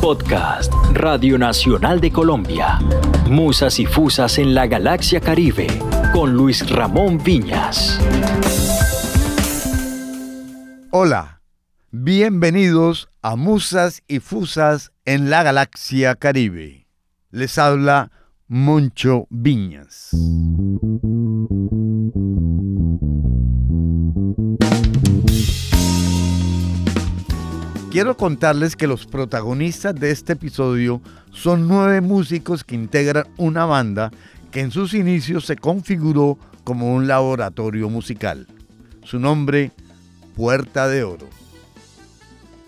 Podcast Radio Nacional de Colombia. Musas y Fusas en la Galaxia Caribe con Luis Ramón Viñas. Hola, bienvenidos a Musas y Fusas en la Galaxia Caribe. Les habla Moncho Viñas. Quiero contarles que los protagonistas de este episodio son nueve músicos que integran una banda que en sus inicios se configuró como un laboratorio musical. Su nombre, Puerta de Oro.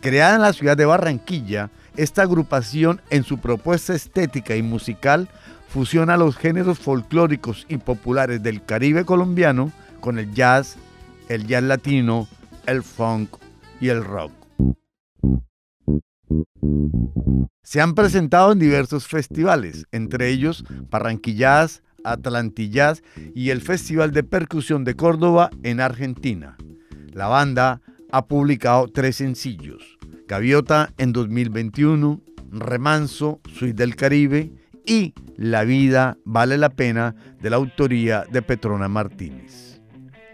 Creada en la ciudad de Barranquilla, esta agrupación en su propuesta estética y musical fusiona los géneros folclóricos y populares del Caribe colombiano con el jazz, el jazz latino, el funk y el rock. Se han presentado en diversos festivales, entre ellos Barranquillas, Atlantillas y el Festival de Percusión de Córdoba en Argentina. La banda ha publicado tres sencillos, Gaviota en 2021, Remanso, Suite del Caribe y La vida vale la pena de la autoría de Petrona Martínez.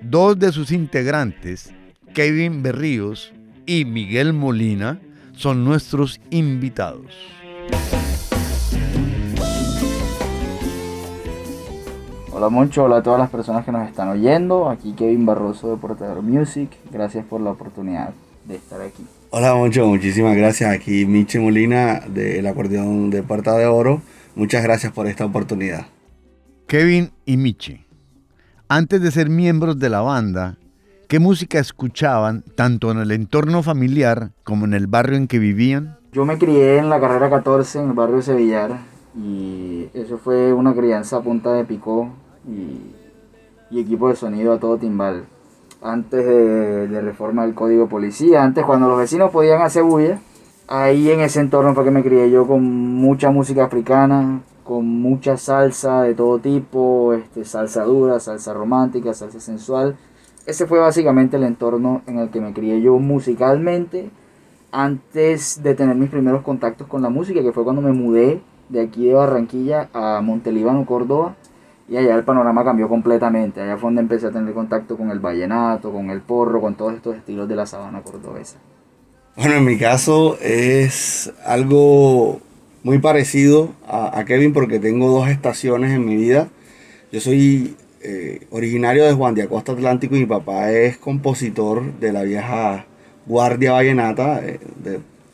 Dos de sus integrantes, Kevin Berríos y Miguel Molina, son nuestros invitados. Hola Moncho, hola a todas las personas que nos están oyendo. Aquí Kevin Barroso de Portador Music. Gracias por la oportunidad de estar aquí. Hola Moncho, muchísimas gracias. Aquí Miche Molina del acordeón de Puerta de Oro. Muchas gracias por esta oportunidad. Kevin y Miche, antes de ser miembros de la banda, ¿Qué música escuchaban tanto en el entorno familiar como en el barrio en que vivían? Yo me crié en la carrera 14 en el barrio de Sevillar y eso fue una crianza a punta de picó y, equipo de sonido a todo timbal. Antes de, de, reforma del código policía, antes cuando los vecinos podían hacer bulla, ahí en ese entorno fue que me crié yo con mucha música africana, con mucha salsa de todo tipo, este, salsa dura, salsa romántica, salsa sensual ese fue básicamente el entorno en el que me crié yo musicalmente antes de tener mis primeros contactos con la música, que fue cuando me mudé de aquí de Barranquilla a Montelíbano, Córdoba, y allá el panorama cambió completamente. Allá fue donde empecé a tener contacto con el vallenato, con el porro, con todos estos estilos de la sabana cordobesa. Bueno, en mi caso es algo muy parecido a, a Kevin porque tengo dos estaciones en mi vida. Yo soy eh, originario de Juan de Acosta Atlántico y mi papá es compositor de la vieja Guardia Vallenata. Eh,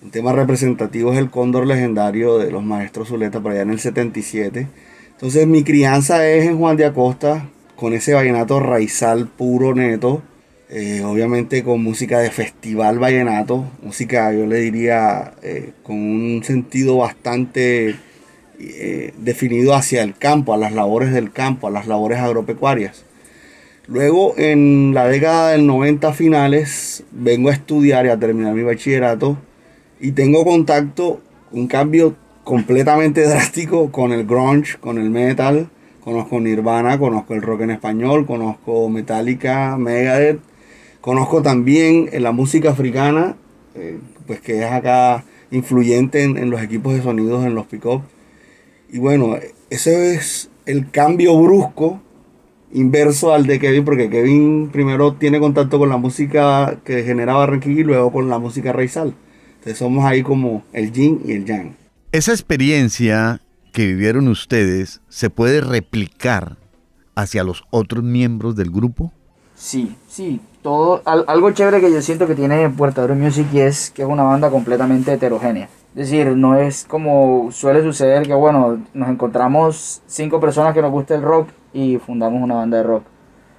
un tema representativo es el cóndor legendario de los maestros Zuleta por allá en el 77. Entonces mi crianza es en Juan de Acosta con ese vallenato raizal puro neto. Eh, obviamente con música de festival vallenato, música yo le diría con un sentido bastante eh, definido hacia el campo, a las labores del campo, a las labores agropecuarias. Luego, en la década del 90 finales, vengo a estudiar y a terminar mi bachillerato y tengo contacto, un cambio completamente drástico con el grunge, con el metal. Conozco Nirvana, conozco el rock en español, conozco Metallica, Megadeth. Conozco también la música africana, eh, pues que es acá influyente en, en, los equipos de sonidos, en los pick-up. Y bueno, ese es el cambio brusco inverso al de Kevin, porque Kevin primero tiene contacto con la música que genera Barranquilla y luego con la música raizal. Entonces somos ahí como el yin y el yang. Esa experiencia que vivieron ustedes se puede replicar hacia los otros miembros del grupo? Sí, sí. Todo, algo chévere que yo siento que tiene Puerto Music es que es una banda completamente heterogénea. Es decir, no es como suele suceder que, bueno, nos encontramos cinco personas que nos gusta el rock y fundamos una banda de rock.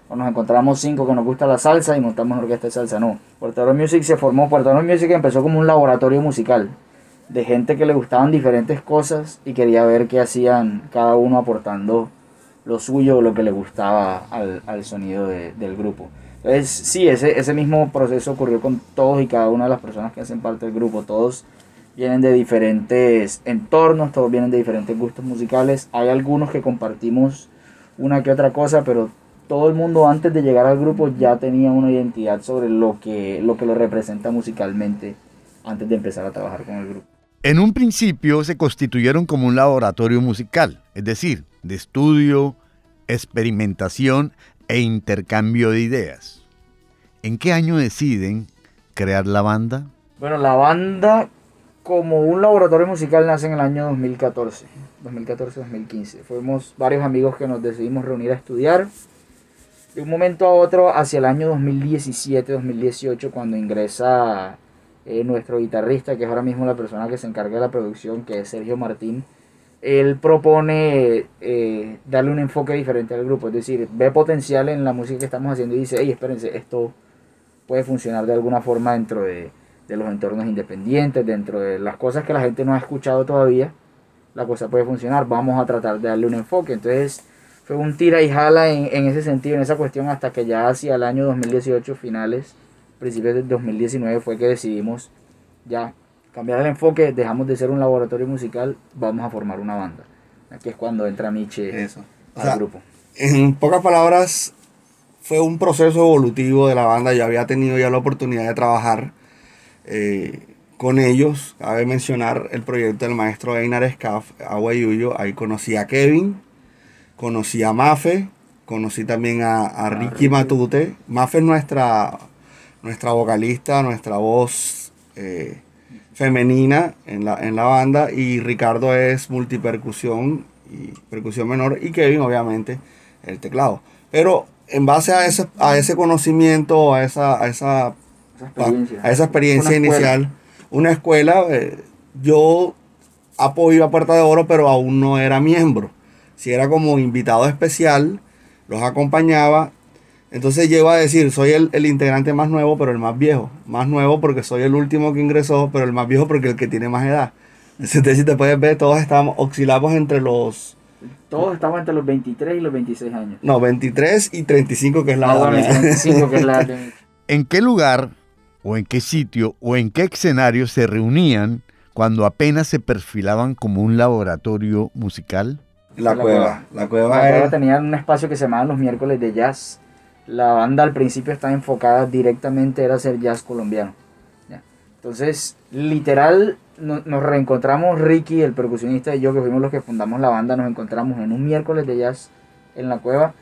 O nos encontramos cinco que nos gusta la salsa y montamos una orquesta de salsa. No. Puerto Rico Music se formó, Puerto Rico Music empezó como un laboratorio musical de gente que le gustaban diferentes cosas y quería ver qué hacían cada uno aportando lo suyo o lo que le gustaba al, al sonido del grupo. Entonces, sí, ese, ese mismo proceso ocurrió con todos y cada una de las personas que hacen parte del grupo. Todos vienen de diferentes entornos, todos vienen de diferentes gustos musicales. Hay algunos que compartimos una que otra cosa, pero todo el mundo antes de llegar al grupo ya tenía una identidad sobre lo que lo, que lo representa musicalmente antes de empezar a trabajar con el grupo. En un principio se constituyeron como un laboratorio musical, es decir, de estudio, experimentación e intercambio de ideas. ¿En qué año deciden crear la banda? Bueno, la banda como un laboratorio musical nace en el año 2014, 2014-2015. Fuimos varios amigos que nos decidimos reunir a estudiar. De un momento a otro, hacia el año 2017-2018, cuando ingresa eh, nuestro guitarrista, que es ahora mismo la persona que se encarga de la producción, que es Sergio Martín, él propone eh, darle un enfoque diferente al grupo, es decir, ve potencial en la música que estamos haciendo y dice, hey, espérense, esto puede funcionar de alguna forma dentro de, de los entornos independientes, dentro de las cosas que la gente no ha escuchado todavía, la cosa puede funcionar, vamos a tratar de darle un enfoque. Entonces fue un tira y jala en, en ese sentido, en esa cuestión, hasta que ya hacia el año 2018, finales, principios del 2019, fue que decidimos ya cambiar el enfoque, dejamos de ser un laboratorio musical, vamos a formar una banda. Aquí es cuando entra Miche Eso. O al sea, grupo. En pocas palabras, fue un proceso evolutivo de la banda. Yo había tenido ya la oportunidad de trabajar eh, con ellos. Cabe mencionar el proyecto del maestro Einar Scaff, Agua Yuyo. Ahí conocí a Kevin, conocí a Mafe, conocí también a, Ricky. Matute. Mafe es nuestra, nuestra vocalista, nuestra voz eh, femenina en la, en la banda. Y Ricardo es multipercusión y percusión menor. Y Kevin, obviamente, el teclado. Pero en base a ese, a ese conocimiento, a esa, a esa Esa experiencia. a esa experiencia Una escuela. inicial, una escuela, eh, yo apoyo a Puerta de Oro, pero aún no era miembro. Si era como invitado especial, los acompañaba. Entonces llego a decir, soy el, el integrante más nuevo, pero el más viejo. Más nuevo porque soy el último que ingresó, pero el más viejo porque el que tiene más edad. Entonces, si te puedes ver, todos estamos, oscilamos entre los, Todos estamos entre los 23 y los 26 años. no, 23 y 35, que es la Ah, edad bueno, mía. 25, que es la de- ¿En qué lugar o en qué sitio o en qué escenario se reunían cuando apenas se perfilaban como un laboratorio musical? La, La cueva. cueva. La cueva La cueva es- tenía un espacio que se llamaba los miércoles de jazz. La banda al principio estaba enfocada directamente era hacer jazz colombiano. ¿ya? Entonces, literal, no- nos reencontramos Ricky, el percusionista y yo, que fuimos los que fundamos la banda, nos encontramos en un miércoles de jazz en la cueva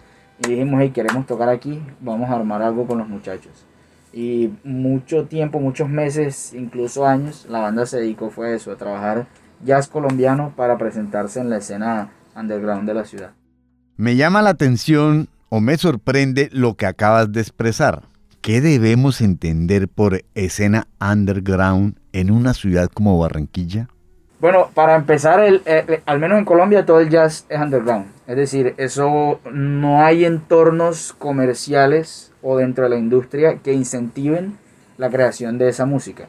y dijimos, hey, queremos tocar aquí, vamos a armar algo con los muchachos. Y mucho tiempo, muchos meses, incluso años, la banda se dedicó fue a eso, a trabajar jazz colombiano para presentarse en la escena underground de la ciudad. Me llama la atención o me sorprende lo que acabas de expresar. ¿Qué debemos entender por escena underground en una ciudad como Barranquilla? Bueno, para empezar, el, eh, eh, al menos en Colombia todo el jazz es underground. Es decir, eso no hay entornos comerciales o dentro de la industria que incentiven la creación de esa música.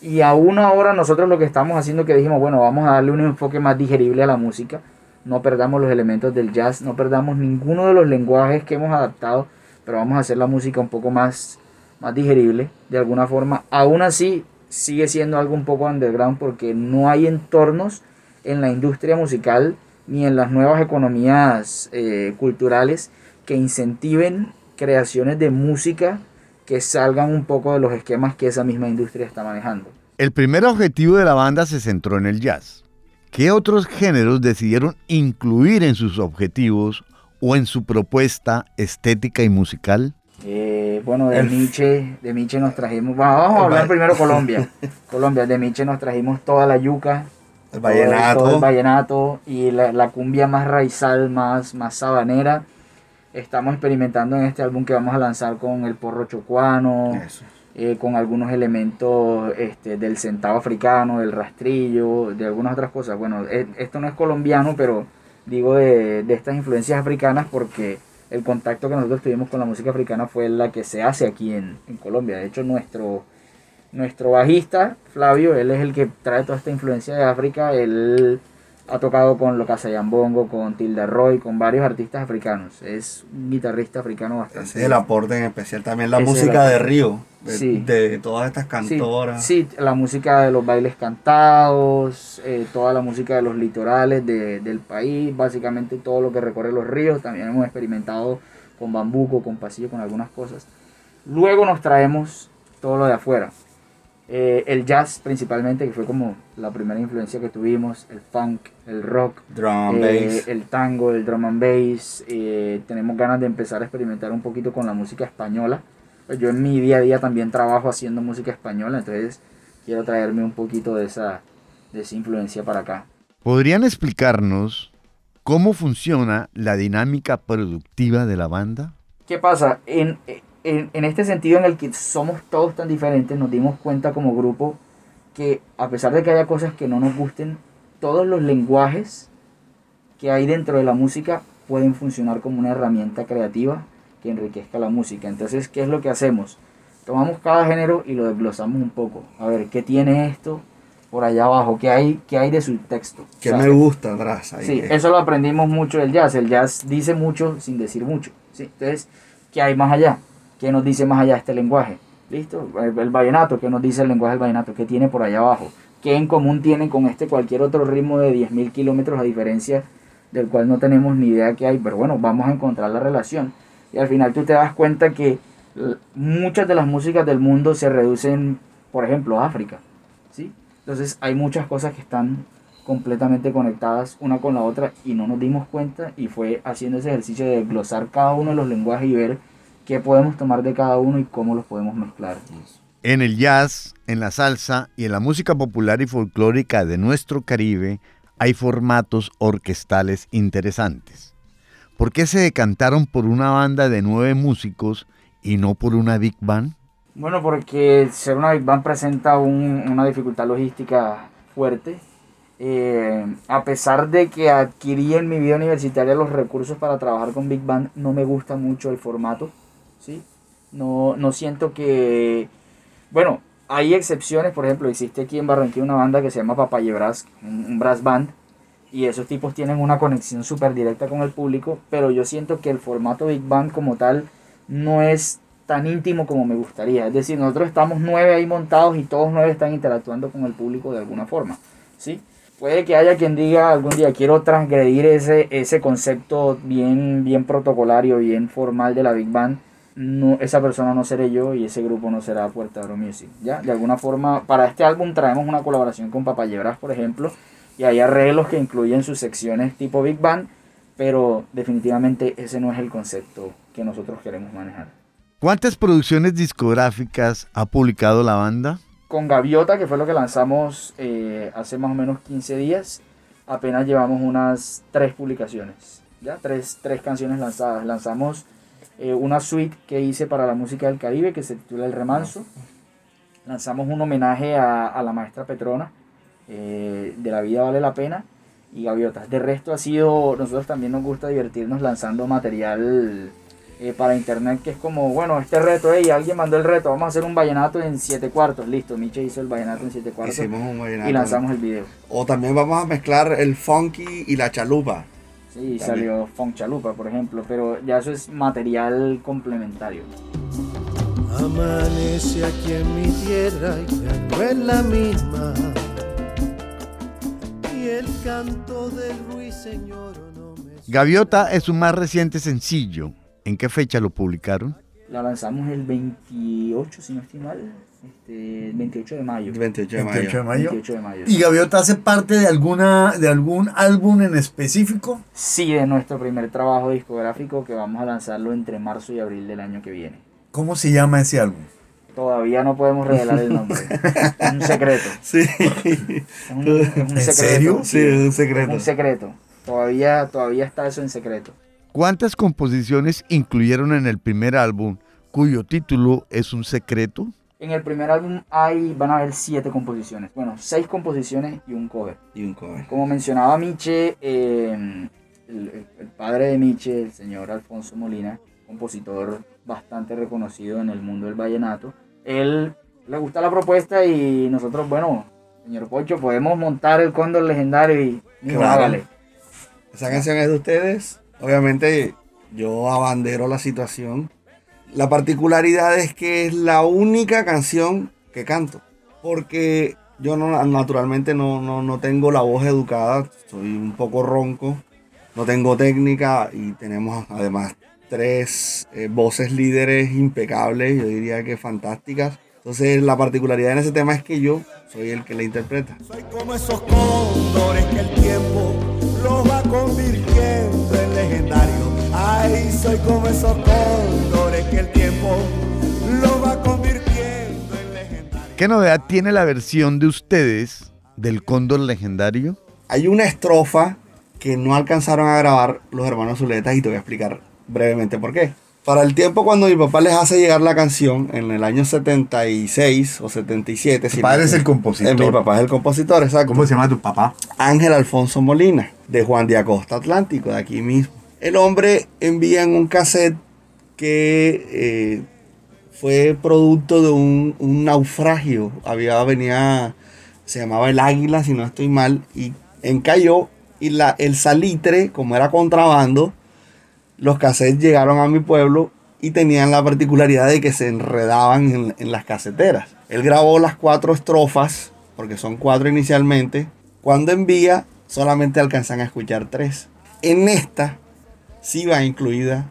Y aún ahora nosotros lo que estamos haciendo que dijimos, bueno, vamos a darle un enfoque más digerible a la música. No perdamos los elementos del jazz, no perdamos ninguno de los lenguajes que hemos adaptado, pero vamos a hacer la música un poco más, más digerible de alguna forma. Aún así, sigue siendo algo un poco underground porque no hay entornos en la industria musical ni en las nuevas economías eh, culturales que incentiven creaciones de música que salgan un poco de los esquemas que esa misma industria está manejando. El primer objetivo de la banda se centró en el jazz. ¿Qué otros géneros decidieron incluir en sus objetivos o en su propuesta estética y musical? Eh, bueno, de Miche, de Miche nos trajimos, vamos a hablar primero Colombia. Colombia, de Miche nos trajimos toda la yuca, El todo el- vallenato. todo el vallenato y la, la cumbia más raizal, más, más sabanera. Estamos experimentando en este álbum que vamos a lanzar con el porro chocuano, eh, con algunos elementos este, del centavo africano, del rastrillo, de algunas otras cosas. Bueno, e- esto no es colombiano, pero digo de, de estas influencias africanas porque el contacto que nosotros tuvimos con la música africana fue la que se hace aquí en, en Colombia. De hecho, nuestro, nuestro bajista, Flavio, él es el que trae toda esta influencia de África. Él ha tocado con Lo Bongo, con Tilda Roy, con varios artistas africanos. Es un guitarrista africano bastante. Ese es el aporte en especial. También la Ese música de. Río, de, Sí. de todas estas Sí, cantoras. Sí, la música de los bailes cantados, eh, toda la música de los litorales de- del país, básicamente todo lo que recorre los ríos. También hemos experimentado con bambuco, con pasillo, con algunas cosas. Luego nos traemos todo lo de afuera. Eh, el jazz principalmente, que fue como la primera influencia que tuvimos, el funk, el rock, Drum, eh, bass. el tango, el drum and bass. eh, tenemos ganas de empezar a experimentar un poquito con la música española. Pues yo en mi día a día también trabajo haciendo música española, entonces quiero traerme un poquito de esa, de esa influencia para acá. ¿Podrían explicarnos cómo funciona la dinámica productiva de la banda? ¿Qué pasa? En, en, en este sentido en el que somos todos tan diferentes, nos dimos cuenta como grupo que a pesar de que haya cosas que no nos gusten, todos los lenguajes que hay dentro de la música pueden funcionar como una herramienta creativa que enriquezca la música. Entonces, ¿qué es lo que hacemos? Tomamos cada género y lo desglosamos un poco. A ver, ¿qué tiene esto por allá abajo? ¿Qué hay, qué hay de su texto? Que me gusta atrás. ahí Sí, que- eso lo aprendimos mucho del jazz. El jazz dice mucho sin decir mucho. ¿sí? Entonces, ¿qué hay más allá? ¿Qué nos dice más allá este lenguaje? ¿Listo? El, el vallenato, ¿qué nos dice el lenguaje del vallenato? ¿Qué tiene por allá abajo? ¿Qué en común tiene con este cualquier otro ritmo de 10.000 kilómetros a diferencia del cual no tenemos ni idea qué hay? Pero bueno, vamos a encontrar la relación. Y al final tú te das cuenta que muchas de las músicas del mundo se reducen, por ejemplo, a África. ¿sí? Entonces hay muchas cosas que están completamente conectadas una con la otra y no nos dimos cuenta y fue haciendo ese ejercicio de glosar cada uno de los lenguajes y ver qué podemos tomar de cada uno y cómo los podemos mezclar. En el jazz, en la salsa y en la música popular y folclórica de nuestro Caribe hay formatos orquestales interesantes. ¿Por qué se decantaron por una banda de nueve músicos y no por una big band? Bueno, porque ser una Big Band presenta un- una dificultad logística fuerte. Eh, a pesar de que adquirí en mi vida universitaria los recursos para trabajar con Big Band, no me gusta mucho el formato. ¿Sí? No, no siento que... Bueno, hay excepciones, por ejemplo, existe aquí en Barranquilla una banda que se llama Papaye Brass, un, brass band, y esos tipos tienen una conexión súper directa con el público, pero yo siento que el formato Big Band como tal no es tan íntimo como me gustaría. Es decir, nosotros estamos nueve ahí montados y todos nueve están interactuando con el público de alguna forma. ¿sí? Puede que haya quien diga algún día quiero transgredir ese, ese concepto bien, bien protocolario, bien formal de la Big Band. No, esa persona no seré yo y ese grupo no será Puerto Oro Music. ¿ya? De alguna forma, para este álbum traemos una colaboración con Papayebras, por ejemplo, y hay arreglos que incluyen sus secciones tipo Big Band, pero definitivamente ese no es el concepto que nosotros queremos manejar. ¿Cuántas producciones discográficas ha publicado la banda? Con Gaviota, que fue lo que lanzamos eh, hace más o menos 15 días, apenas llevamos unas tres publicaciones, ¿ya? Tres, tres canciones lanzadas. Lanzamos eh, una suite que hice para la música del Caribe que se titula El Remanso. Lanzamos un homenaje a, a la maestra Petrona, eh, de La Vida Vale la Pena, y Gaviotas. De resto ha sido, nosotros también nos gusta divertirnos lanzando material eh, para internet que es como, bueno, este reto, hey, alguien mandó el reto, vamos a hacer un vallenato en 7 cuartos, listo, Miche hizo el vallenato en 7 cuartos Hicimos un vallenato. y lanzamos el video. O también vamos a mezclar el funky y la chalupa. Sí, También. salió Funk Chalupa, por ejemplo, pero ya eso es material complementario. Amanece aquí en mi tierra y ya no es la misma. Y el canto del ruiseñor no me Gaviota es su más reciente sencillo. ¿En qué fecha lo publicaron? La lanzamos el 28, si no estoy mal, este, el 28 de mayo. El 28 de 28 de mayo. mayo. 28 de mayo. ¿Y Gaviota hace parte de alguna de algún álbum en específico? Sí, de nuestro primer trabajo discográfico que vamos a lanzarlo entre marzo y abril del año que viene. ¿Cómo se llama ese álbum? Todavía no podemos revelar el nombre. es un secreto. Sí. Es un, es un ¿En secreto. serio? Sí, es un Es secreto. un secreto. Todavía, todavía está eso en secreto. ¿Cuántas composiciones incluyeron en el primer álbum cuyo título es un secreto? En el primer álbum hay, van a haber siete composiciones. Bueno, seis composiciones y un cover. Y un cover. Como mencionaba Miche, eh, el, el- padre de Miche, el señor Alfonso Molina, compositor bastante reconocido en el mundo del vallenato, él le gusta la propuesta y nosotros, bueno, señor Pocho, podemos montar el cóndor legendario y hágale. Esa canción es de ustedes. Obviamente yo abandero la situación. La particularidad es que es la única canción que canto. Porque yo no, naturalmente no, no, no tengo la voz educada. Soy un poco ronco. No tengo técnica y tenemos además tres eh, voces líderes impecables. Yo diría que fantásticas. Entonces la particularidad en ese tema es que yo soy el que la interpreta. Soy como esos cóndores que el tiempo los va convirtiendo en legendarios. Ay, soy como esos cóndores ¿Qué novedad tiene la versión de ustedes del Cóndor Legendario? Hay una estrofa que no alcanzaron a grabar los hermanos Zuletas y te voy a explicar brevemente por qué. Para el tiempo cuando mi papá les hace llegar la canción, en el año 76 o 77. Tu si padre no- es el compositor. Eh, mi papá es el compositor, exacto. ¿Cómo se llama tu papá? Ángel Alfonso Molina, de Juan de Acosta Atlántico, de aquí mismo. El hombre envía en un cassette que eh, fue producto de un, un naufragio. Había, venía, se llamaba el Águila, si no estoy mal, y encalló. Y la, el salitre, como era contrabando, los cassettes llegaron a mi pueblo y tenían la particularidad de que se enredaban en, en las caseteras. Él grabó las cuatro estrofas, porque son cuatro inicialmente. Cuando envía, solamente alcanzan a escuchar tres. En esta sí va incluida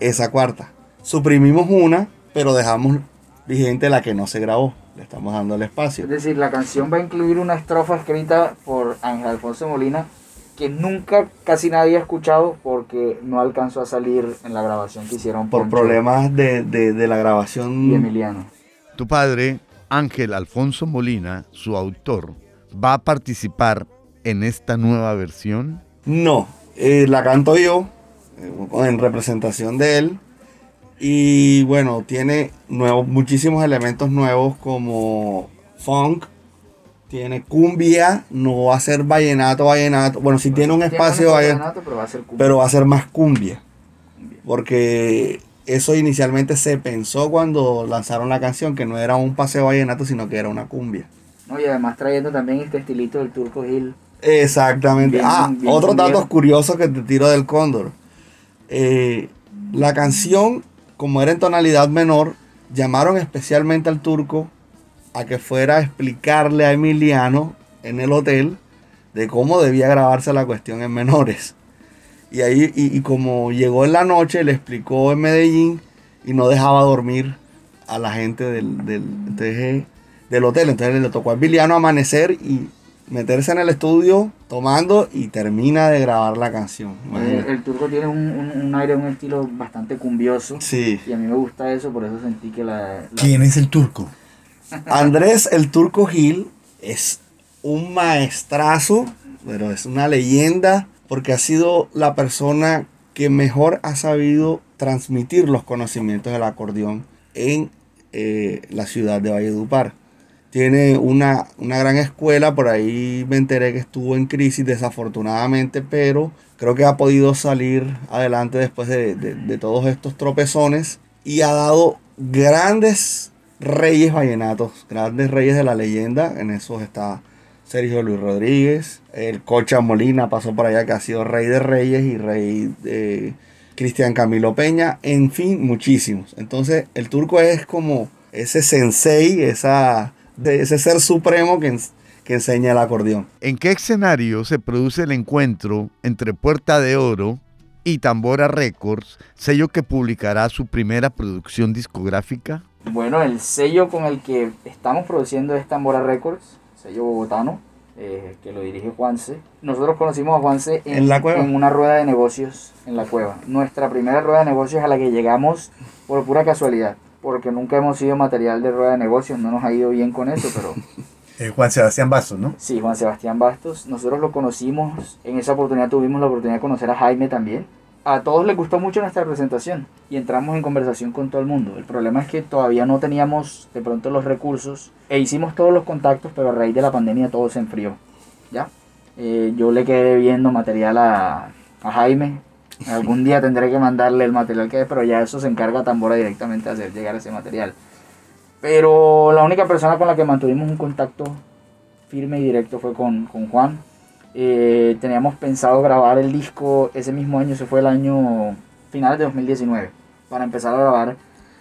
esa cuarta. Suprimimos una, pero dejamos vigente la que no se grabó. Le estamos dando el espacio. Es decir, la canción va a incluir una estrofa escrita por Ángel Alfonso Molina que nunca casi nadie ha escuchado porque no alcanzó a salir en la grabación que hicieron Por Poncho problemas de, de- de la grabación. y Emiliano. Tu padre, Ángel Alfonso Molina, su autor, va a participar en esta nueva versión. No, eh, la canto yo eh, en representación de él. Y bueno, tiene nuevos, muchísimos elementos nuevos como funk, tiene cumbia, no va a ser vallenato, vallenato. Bueno, sí tiene un espacio vallenato, pero va a ser cumbia. pero va a ser más cumbia. Porque eso inicialmente se pensó cuando lanzaron la canción, que no era un paseo vallenato, sino que era una cumbia. No, y además trayendo también este estilito del Turco Gil. Exactamente. Bien, ah, bien otros datos curiosos que te tiro del cóndor. Eh, la canción, como era en tonalidad menor, llamaron especialmente al turco a que fuera a explicarle a Emiliano en el hotel de cómo debía grabarse la cuestión en menores. Y ahí, y, como llegó en la noche, le explicó en Medellín y no dejaba dormir a la gente del, del, entonces, del hotel. Entonces le tocó a Emiliano amanecer y meterse en el estudio tomando y termina de grabar la canción. El, Turco tiene un, un, un aire, un estilo bastante cumbioso. Sí. Y a mí me gusta eso, por eso sentí que la... la- ¿Quién es el turco? Andrés el Turco Gil es un maestrazo, pero es una leyenda porque ha sido la persona que mejor ha sabido transmitir los conocimientos del acordeón en eh, la ciudad de Valledupar. Tiene una, una gran escuela, por ahí me enteré que estuvo en crisis desafortunadamente, pero creo que ha podido salir adelante después de, de- de todos estos tropezones y ha dado grandes reyes vallenatos, grandes reyes de la leyenda. En esos está Sergio Luis Rodríguez, el Cocha Molina pasó por allá que ha sido rey de reyes y rey de Cristian Camilo Peña, en fin, muchísimos. Entonces el turco es como ese sensei, esa, de ese ser supremo que, que enseña el acordeón. ¿En qué escenario se produce el encuentro entre Puerta de Oro y Tambora Records, sello que publicará su primera producción discográfica? Bueno, el sello con el que estamos produciendo es Tambora Records, sello bogotano, eh, que lo dirige Juanse. Nosotros conocimos a Juanse en, ¿En la cueva? en una rueda de negocios en la cueva. Nuestra primera rueda de negocios a la que llegamos por pura casualidad, porque nunca hemos sido material de rueda de negocios, no nos ha ido bien con eso, pero Eh, Juan Sebastián Bastos, ¿no? sí, Juan Sebastián Bastos, nosotros lo conocimos, en esa oportunidad tuvimos la oportunidad de conocer a Jaime también. A todos les gustó mucho nuestra presentación y entramos en conversación con todo el mundo. El problema es que todavía no teníamos de pronto los recursos e hicimos todos los contactos, pero a raíz de la pandemia todo se enfrió. ¿Ya? Eh, yo le quedé viendo material a, a Jaime. Algún día tendré que mandarle el material que es, pero ya eso se encarga Tambora directamente de hacer llegar ese material. Pero la única persona con la que mantuvimos un contacto firme y directo fue con, con Juan. Eh, teníamos pensado grabar el disco ese mismo año, se fue el año finales de 2019, para empezar a grabar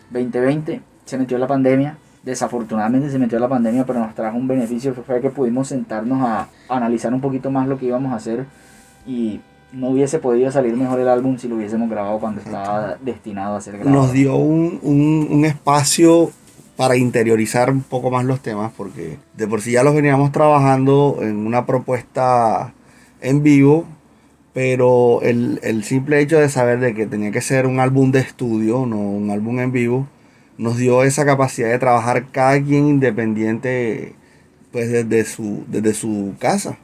2020. Se metió la pandemia, desafortunadamente se metió la pandemia, pero nos trajo un beneficio fue que pudimos sentarnos a analizar un poquito más lo que íbamos a hacer y no hubiese podido salir mejor el álbum si lo hubiésemos grabado cuando estaba destinado a ser grabado. Nos dio un, un- un espacio para interiorizar un poco más los temas, porque de por sí ya los veníamos trabajando en una propuesta en vivo, pero el, el simple hecho de saber de que tenía que ser un álbum de estudio, no un álbum en vivo, nos dio esa capacidad de trabajar cada quien independiente pues desde su, desde su casa.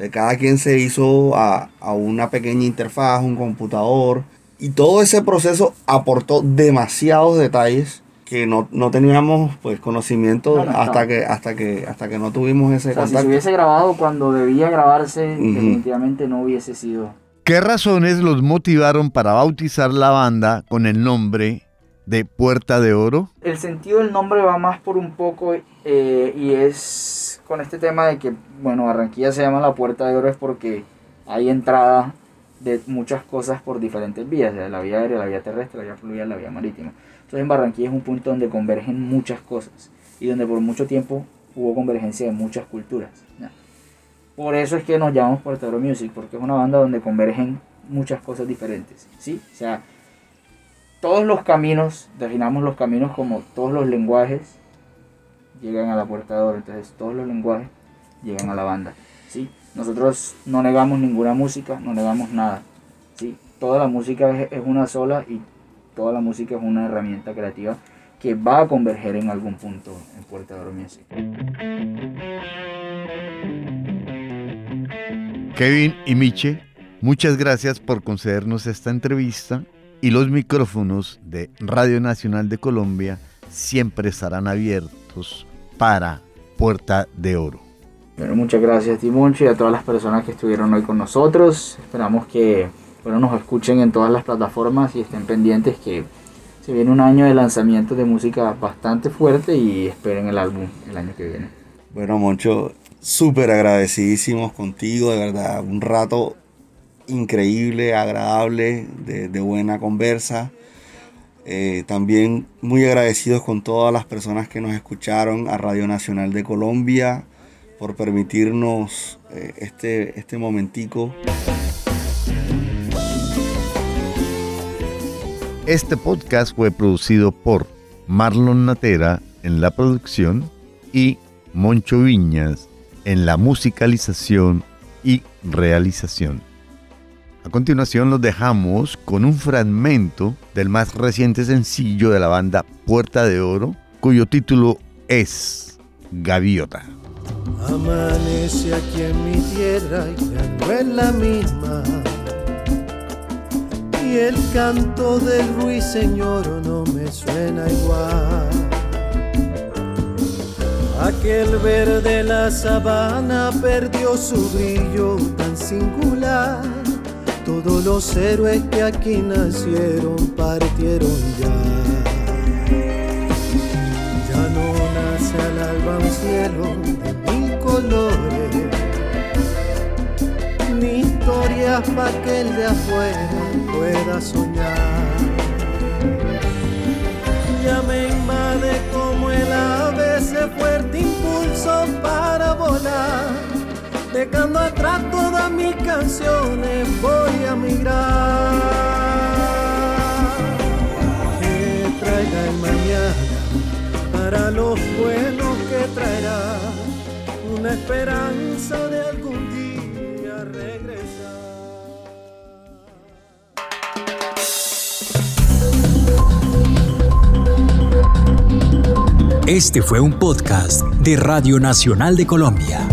De cada quien se hizo a, a una pequeña interfaz, un computador, y todo ese proceso aportó demasiados detalles que no, no teníamos pues conocimiento No, no, hasta no. que hasta que hasta que no tuvimos ese O sea, si se hubiese grabado cuando debía grabarse, definitivamente no hubiese sido. ¿Qué razones los motivaron para bautizar la banda con el nombre de Puerta de Oro? El sentido del nombre va más por un poco eh, y es con este tema de que, bueno, Barranquilla se llama la Puerta de Oro es porque hay entrada de muchas cosas por diferentes vías, la vía aérea, la vía terrestre, la vía fluvial, la vía marítima. Entonces en Barranquilla es un punto donde convergen muchas cosas y donde por mucho tiempo hubo convergencia de muchas culturas. ¿ya? Por eso es que nos llamamos Puerta de Oro Music, porque es una banda donde convergen muchas cosas diferentes. ¿sí? O sea, todos los caminos, definamos los caminos como todos los lenguajes llegan a la puerta de oro, entonces todos los lenguajes llegan a la banda, ¿sí? Nosotros no negamos ninguna música, no negamos nada, ¿sí? Toda la música es, una sola y toda la música es una herramienta creativa que va a converger en algún punto en Puerta de Oro Music. Kevin y Miche, muchas gracias por concedernos esta entrevista y los micrófonos de Radio Nacional de Colombia siempre estarán abiertos para Puerta de Oro. Bueno, muchas gracias Timoncho y a todas las personas que estuvieron hoy con nosotros. Esperamos que bueno, nos escuchen en todas las plataformas y estén pendientes que se viene un año de lanzamiento de música bastante fuerte y esperen el álbum el año que viene. Bueno, Moncho, súper agradecidísimos contigo, de verdad, un rato increíble, agradable, de, buena conversa. Eh, también muy agradecidos con todas las personas que nos escucharon a Radio Nacional de Colombia por permitirnos eh, este, este momentico. Este podcast fue producido por Marlon Natera en la producción y Moncho Viñas en la musicalización y realización. A continuación los dejamos con un fragmento del más reciente sencillo de la banda Puerta de Oro, cuyo título es Gaviota. Amanece aquí en mi tierra y ya no es la misma. Y el canto del ruiseñor no me suena igual. Aquel verde la sabana perdió su brillo tan singular. Todos los héroes que aquí nacieron partieron ya. Ya no nace al alba un cielo de mil colores, ni historias para que el de afuera pueda soñar. Ya me invade como el ave ese fuerte impulso para volar, dejando atrás todas mis canciones, voy a migrar. Que traiga el mañana para los buenos que traerá una esperanza de algún día regresar. Este fue un podcast de Radio Nacional de Colombia.